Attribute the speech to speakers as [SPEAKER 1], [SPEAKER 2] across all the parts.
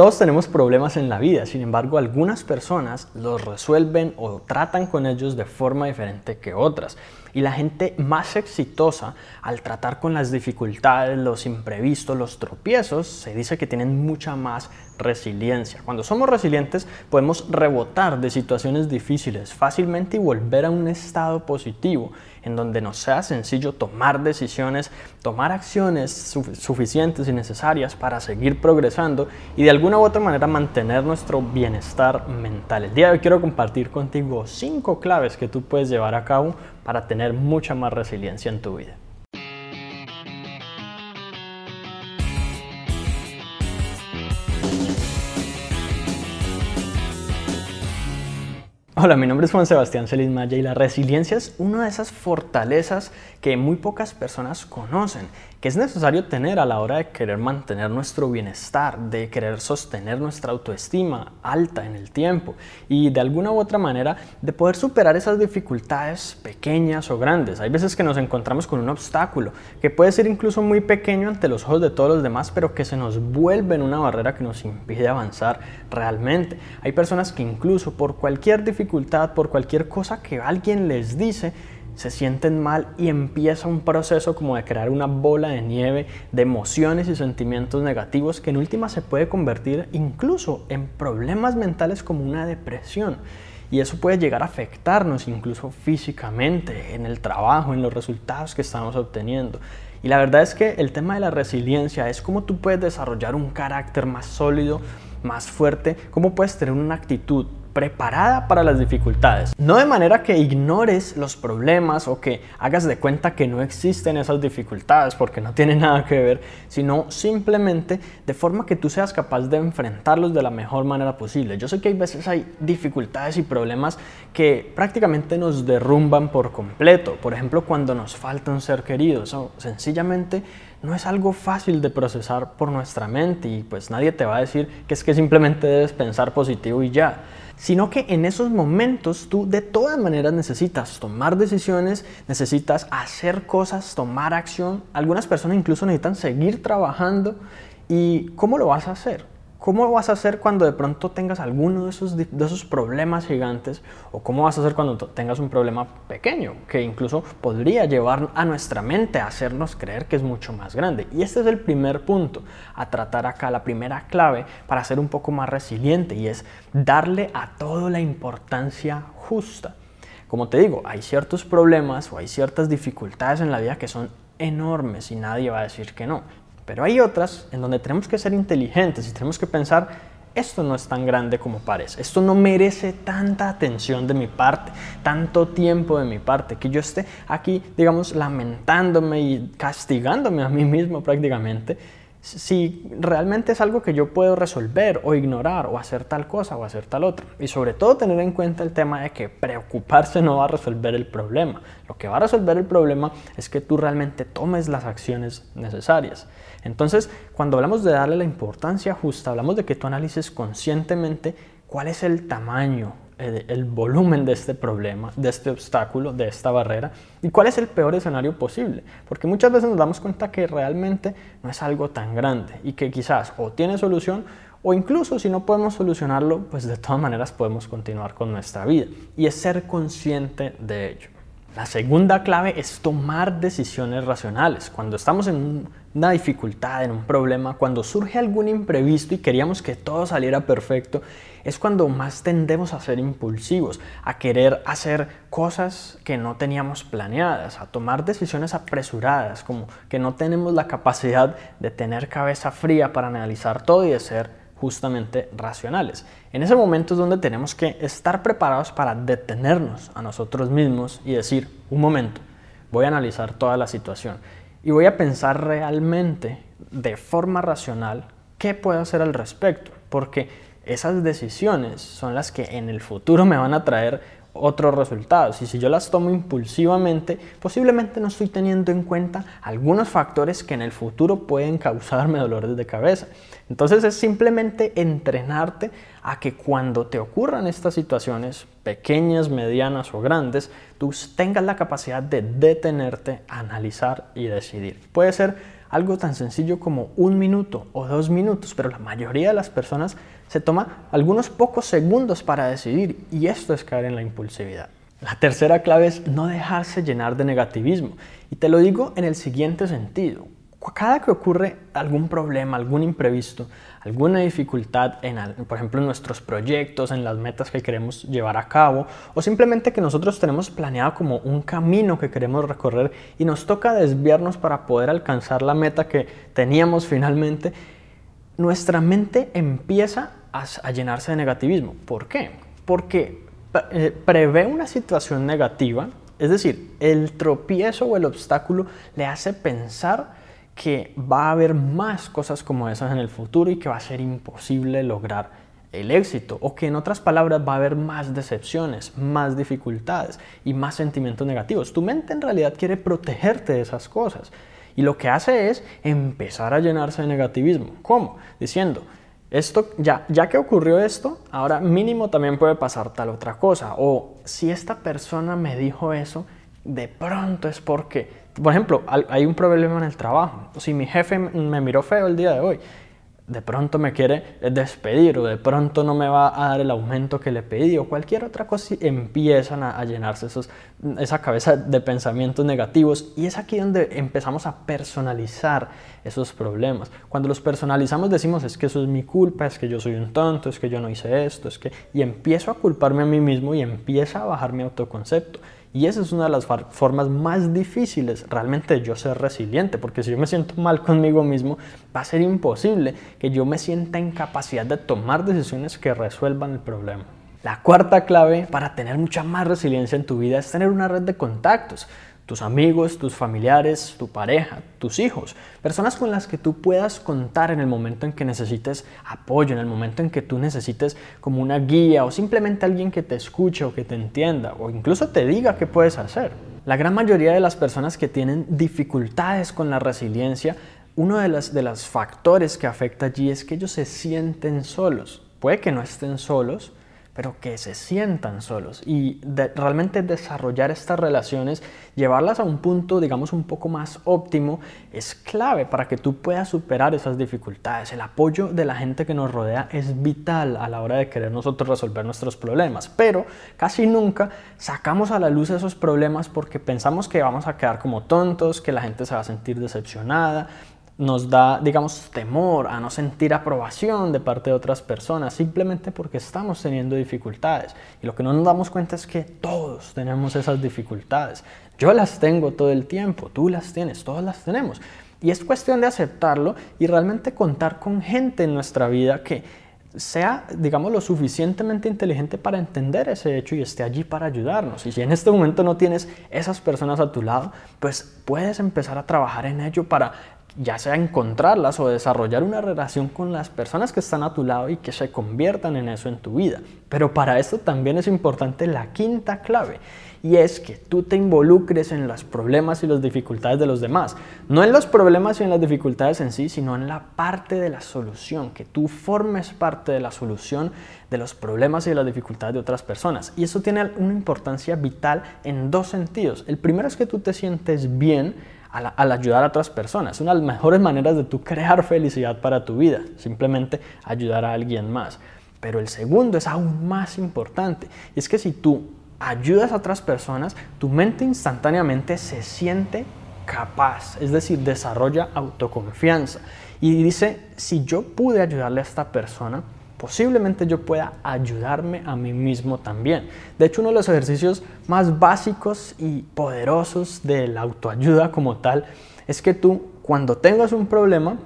[SPEAKER 1] Todos tenemos problemas en la vida, sin embargo algunas personas los resuelven o tratan con ellos de forma diferente que otras. Y la gente más exitosa al tratar con las dificultades, los imprevistos, los tropiezos, se dice que tienen mucha más resiliencia. Cuando somos resilientes podemos rebotar de situaciones difíciles fácilmente y volver a un estado positivo en donde nos sea sencillo tomar decisiones, tomar acciones suficientes y necesarias para seguir progresando y de alguna u otra manera mantener nuestro bienestar mental. El día de hoy quiero compartir contigo cinco claves que tú puedes llevar a cabo para tener mucha más resiliencia en tu vida. Hola, mi nombre es Juan Sebastián Celis Maya y la resiliencia es una de esas fortalezas que muy pocas personas conocen, que es necesario tener a la hora de querer mantener nuestro bienestar, de querer sostener nuestra autoestima alta en el tiempo y de alguna u otra manera de poder superar esas dificultades pequeñas o grandes. Hay veces que nos encontramos con un obstáculo que puede ser incluso muy pequeño ante los ojos de todos los demás, pero que se nos vuelve en una barrera que nos impide avanzar realmente. Hay personas que incluso por cualquier dificultad por cualquier cosa que alguien les dice, se sienten mal y empieza un proceso como de crear una bola de nieve de emociones y sentimientos negativos que en última se puede convertir incluso en problemas mentales como una depresión. Y eso puede llegar a afectarnos incluso físicamente, en el trabajo, en los resultados que estamos obteniendo. Y la verdad es que el tema de la resiliencia es cómo tú puedes desarrollar un carácter más sólido, más fuerte, cómo puedes tener una actitud preparada para las dificultades. No de manera que ignores los problemas o que hagas de cuenta que no existen esas dificultades porque no tiene nada que ver, sino simplemente de forma que tú seas capaz de enfrentarlos de la mejor manera posible. Yo sé que hay veces hay dificultades y problemas que prácticamente nos derrumban por completo. Por ejemplo, cuando nos falta un ser querido. Eso sencillamente no es algo fácil de procesar por nuestra mente y pues nadie te va a decir que es que simplemente debes pensar positivo y ya sino que en esos momentos tú de todas maneras necesitas tomar decisiones, necesitas hacer cosas, tomar acción. Algunas personas incluso necesitan seguir trabajando. ¿Y cómo lo vas a hacer? ¿Cómo vas a hacer cuando de pronto tengas alguno de esos, de esos problemas gigantes? ¿O cómo vas a hacer cuando tengas un problema pequeño que incluso podría llevar a nuestra mente a hacernos creer que es mucho más grande? Y este es el primer punto a tratar acá, la primera clave para ser un poco más resiliente y es darle a todo la importancia justa. Como te digo, hay ciertos problemas o hay ciertas dificultades en la vida que son enormes y nadie va a decir que no. Pero hay otras en donde tenemos que ser inteligentes y tenemos que pensar, esto no es tan grande como parece, esto no merece tanta atención de mi parte, tanto tiempo de mi parte, que yo esté aquí, digamos, lamentándome y castigándome a mí mismo prácticamente si realmente es algo que yo puedo resolver o ignorar o hacer tal cosa o hacer tal otra. Y sobre todo tener en cuenta el tema de que preocuparse no va a resolver el problema. Lo que va a resolver el problema es que tú realmente tomes las acciones necesarias. Entonces, cuando hablamos de darle la importancia justa, hablamos de que tú analices conscientemente cuál es el tamaño el, volumen de este problema, de este obstáculo, de esta barrera y cuál es el peor escenario posible. Porque muchas veces nos damos cuenta que realmente no es algo tan grande y que quizás o tiene solución o incluso si no podemos solucionarlo, pues de todas maneras podemos continuar con nuestra vida. Y es ser consciente de ello. La segunda clave es tomar decisiones racionales. Cuando estamos en una dificultad, en un problema, cuando surge algún imprevisto y queríamos que todo saliera perfecto, es cuando más tendemos a ser impulsivos, a querer hacer cosas que no teníamos planeadas, a tomar decisiones apresuradas, como que no tenemos la capacidad de tener cabeza fría para analizar todo y de ser justamente racionales. En ese momento es donde tenemos que estar preparados para detenernos a nosotros mismos y decir, un momento, voy a analizar toda la situación y voy a pensar realmente de forma racional qué puedo hacer al respecto, porque esas decisiones son las que en el futuro me van a traer otros resultados. Y si yo las tomo impulsivamente, posiblemente no estoy teniendo en cuenta algunos factores que en el futuro pueden causarme dolores de cabeza. Entonces es simplemente entrenarte a que cuando te ocurran estas situaciones, pequeñas, medianas o grandes, tú tengas la capacidad de detenerte, analizar y decidir. Puede ser algo tan sencillo como un minuto o dos minutos, pero la mayoría de las personas se toma algunos pocos segundos para decidir y esto es caer en la impulsividad. La tercera clave es no dejarse llenar de negativismo y te lo digo en el siguiente sentido cada que ocurre algún problema, algún imprevisto, alguna dificultad, en, por ejemplo, en nuestros proyectos, en las metas que queremos llevar a cabo, o simplemente que nosotros tenemos planeado como un camino que queremos recorrer y nos toca desviarnos para poder alcanzar la meta que teníamos finalmente, nuestra mente empieza a, llenarse de negativismo. ¿Por qué? Porque eh, prevé una situación negativa, es decir, el tropiezo o el obstáculo le hace pensar que va a haber más cosas como esas en el futuro y que va a ser imposible lograr el éxito o que en otras palabras va a haber más decepciones, más dificultades y más sentimientos negativos. Tu mente en realidad quiere protegerte de esas cosas y lo que hace es empezar a llenarse de negativismo. ¿Cómo? Diciendo, esto ya ya que ocurrió esto, ahora mínimo también puede pasar tal otra cosa o si esta persona me dijo eso, de pronto es porque por ejemplo, hay un problema en el trabajo. Si mi jefe me miró feo el día de hoy, de pronto me quiere despedir o de pronto no me va a dar el aumento que le pedí o cualquier otra cosa, empiezan a, llenarse esos, esa cabeza de pensamientos negativos y es aquí donde empezamos a personalizar esos problemas. Cuando los personalizamos decimos es que eso es mi culpa, es que yo soy un tonto, es que yo no hice esto, es que... y empiezo a culparme a mí mismo y empieza a bajar mi autoconcepto. Y esa es una de las formas más difíciles realmente yo ser resiliente, porque si yo me siento mal conmigo mismo, va a ser imposible que yo me sienta en capacidad de tomar decisiones que resuelvan el problema. La cuarta clave para tener mucha más resiliencia en tu vida es tener una red de contactos tus amigos, tus familiares, tu pareja, tus hijos, personas con las que tú puedas contar en el momento en que necesites apoyo, en el momento en que tú necesites como una guía o simplemente alguien que te escuche o que te entienda o incluso te diga qué puedes hacer. La gran mayoría de las personas que tienen dificultades con la resiliencia, uno de los, de los factores que afecta allí es que ellos se sienten solos. Puede que no estén solos, pero que se sientan solos y realmente desarrollar estas relaciones, llevarlas a un punto, digamos, un poco más óptimo, es clave para que tú puedas superar esas dificultades. El apoyo de la gente que nos rodea es vital a la hora de querer nosotros resolver nuestros problemas, pero casi nunca sacamos a la luz esos problemas porque pensamos que vamos a quedar como tontos, que la gente se va a sentir decepcionada, nos da, digamos, temor a no sentir aprobación de parte de otras personas, simplemente porque estamos teniendo dificultades. Y lo que no nos damos cuenta es que todos tenemos esas dificultades. Yo las tengo todo el tiempo, tú las tienes, todas las tenemos. Y es cuestión de aceptarlo y realmente contar con gente en nuestra vida que sea, digamos, lo suficientemente inteligente para entender ese hecho y esté allí para ayudarnos. Y si en este momento no tienes esas personas a tu lado, pues puedes empezar a trabajar en ello para ya sea encontrarlas o desarrollar una relación con las personas que están a tu lado y que se conviertan en eso en tu vida. Pero para esto también es importante la quinta clave y es que tú te involucres en los problemas y las dificultades de los demás. No en los problemas y en las dificultades en sí, sino en la parte de la solución, que tú formes parte de la solución de los problemas y de las dificultades de otras personas. Y eso tiene una importancia vital en dos sentidos. El primero es que tú te sientes bien al, ayudar a otras personas. Una de las mejores maneras de tú crear felicidad para tu vida, simplemente ayudar a alguien más. Pero el segundo es aún más importante. Y es que si tú ayudas a otras personas, tu mente instantáneamente se siente capaz, es decir, desarrolla autoconfianza. Y dice, si yo pude ayudarle a esta persona, posiblemente yo pueda ayudarme a mí mismo también. De hecho, uno de los ejercicios más básicos y poderosos de la autoayuda como tal es que tú, cuando tengas un problema,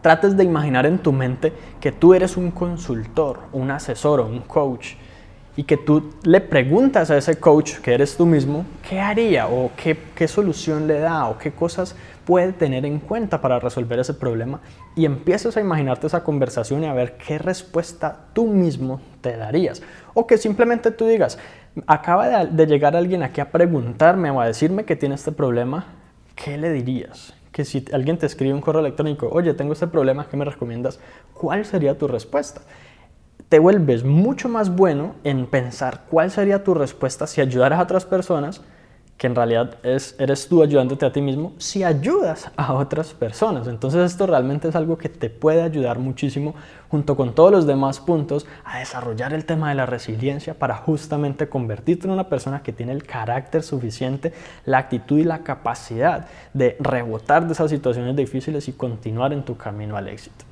[SPEAKER 1] trates de imaginar en tu mente que tú eres un consultor, un asesor o un coach y que tú le preguntas a ese coach, que eres tú mismo, qué haría o qué, qué, solución le da o qué cosas puede tener en cuenta para resolver ese problema y empiezas a imaginarte esa conversación y a ver qué respuesta tú mismo te darías. O que simplemente tú digas, acaba de llegar alguien aquí a preguntarme o a decirme que tiene este problema, ¿qué le dirías? Que si alguien te escribe un correo electrónico, oye, tengo este problema, ¿qué me recomiendas? ¿Cuál sería tu respuesta? te vuelves mucho más bueno en pensar cuál sería tu respuesta si ayudaras a otras personas que en realidad es, eres tú ayudándote a ti mismo si ayudas a otras personas. Entonces esto realmente es algo que te puede ayudar muchísimo junto con todos los demás puntos a desarrollar el tema de la resiliencia para justamente convertirte en una persona que tiene el carácter suficiente, la actitud y la capacidad de rebotar de esas situaciones difíciles y continuar en tu camino al éxito.